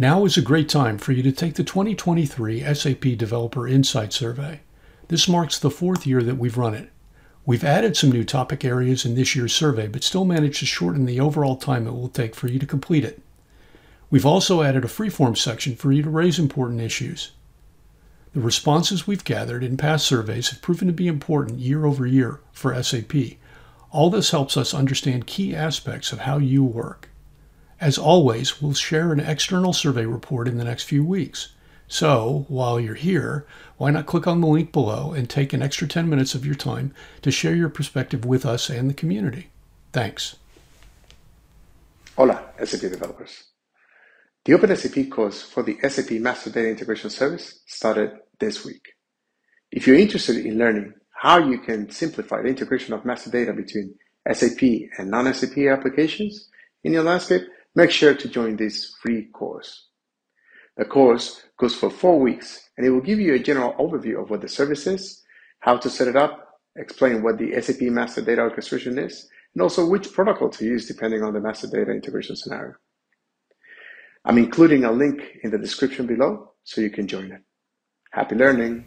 Now is a great time for you to take the 2023 SAP Developer Insight Survey. This marks the fourth year that we've run it. We've added some new topic areas in this year's survey, but still managed to shorten the overall time it will take for you to complete it. We've also added a freeform section for you to raise important issues. The responses we've gathered in past surveys have proven to be important year over year for SAP. All this helps us understand key aspects of how you work. As always, we'll share an external survey report in the next few weeks. So, while you're here, why not click on the link below and take an extra 10 minutes of your time to share your perspective with us and the community? Thanks. Hola, SAP developers. The OpenSAP course for the SAP Master Data Integration Service started this week. If you're interested in learning how you can simplify the integration of master data between SAP and non-SAP applications in your landscape, make sure to join this free course. The course goes for four weeks and it will give you a general overview of what the service is, how to set it up, explain what the SAP Master Data Orchestration is, and also which protocol to use depending on the master data integration scenario. I'm including a link in the description below so you can join it. Happy learning!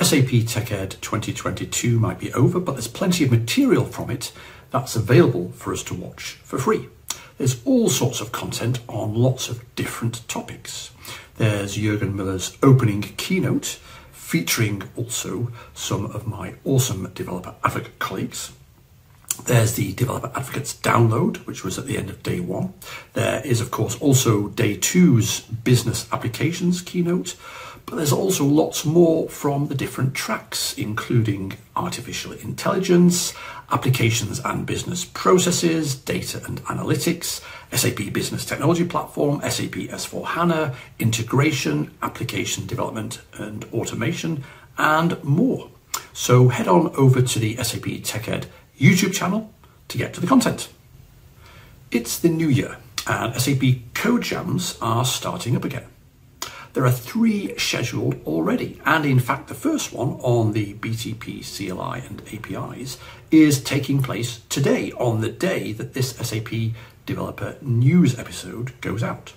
SAP TechEd 2022 might be over, but there's plenty of material from it that's available for us to watch for free. There's all sorts of content on lots of different topics. There's Jürgen Müller's opening keynote, featuring also some of my awesome developer advocate colleagues. There's the Developer Advocates download, which was at the end of day one. There is, of course, also day two's business applications keynote, but there's also lots more from the different tracks, including artificial intelligence, applications and business processes, data and analytics, SAP Business Technology Platform, SAP S4 HANA, integration, application development and automation, and more. So head on over to the SAP TechEd YouTube channel to get to the content. It's the new year and SAP Code Jams are starting up again. There are three scheduled already, and in fact, the first one on the BTP CLI and APIs is taking place today, on the day that this SAP Developer News episode goes out.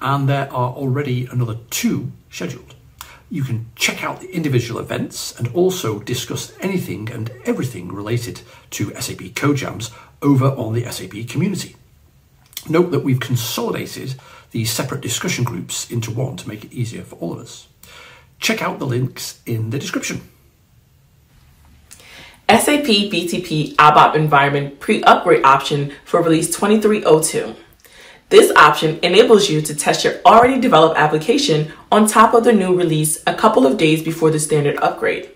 And there are already another two scheduled. You can check out the individual events and also discuss anything and everything related to SAP CodeJams over on the SAP community. Note that we've consolidated these separate discussion groups into one to make it easier for all of us. Check out the links in the description. SAP BTP ABAP Environment Pre-Upgrade option for release 2302. This option enables you to test your already developed application on top of the new release a couple of days before the standard upgrade.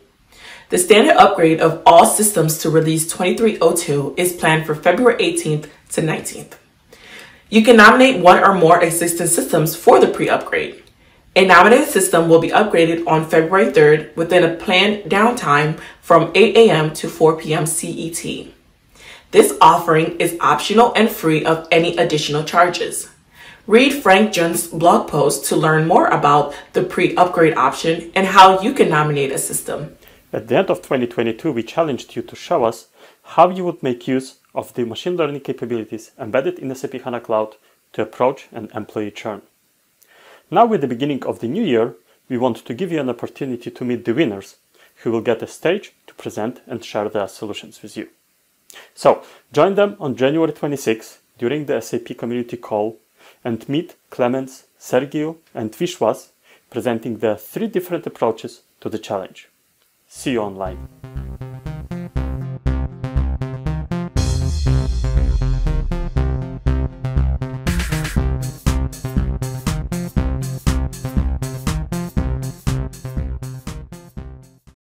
The standard upgrade of all systems to release 2302 is planned for February 18th to 19th. You can nominate one or more existing systems for the pre-upgrade. A nominated system will be upgraded on February 3rd within a planned downtime from 8 a.m. to 4 p.m. CET. This offering is optional and free of any additional charges. Read Frank Jun's blog post to learn more about the pre-upgrade option and how you can nominate a system. At the end of 2022, we challenged you to show us how you would make use of the machine learning capabilities embedded in SAP HANA Cloud to approach an employee churn. Now with the beginning of the new year, we want to give you an opportunity to meet the winners who will get a stage to present and share their solutions with you. So join them on January 26 during the SAP community call and meet Clemens, Sergio and Vishwas presenting their three different approaches to the challenge. See you online.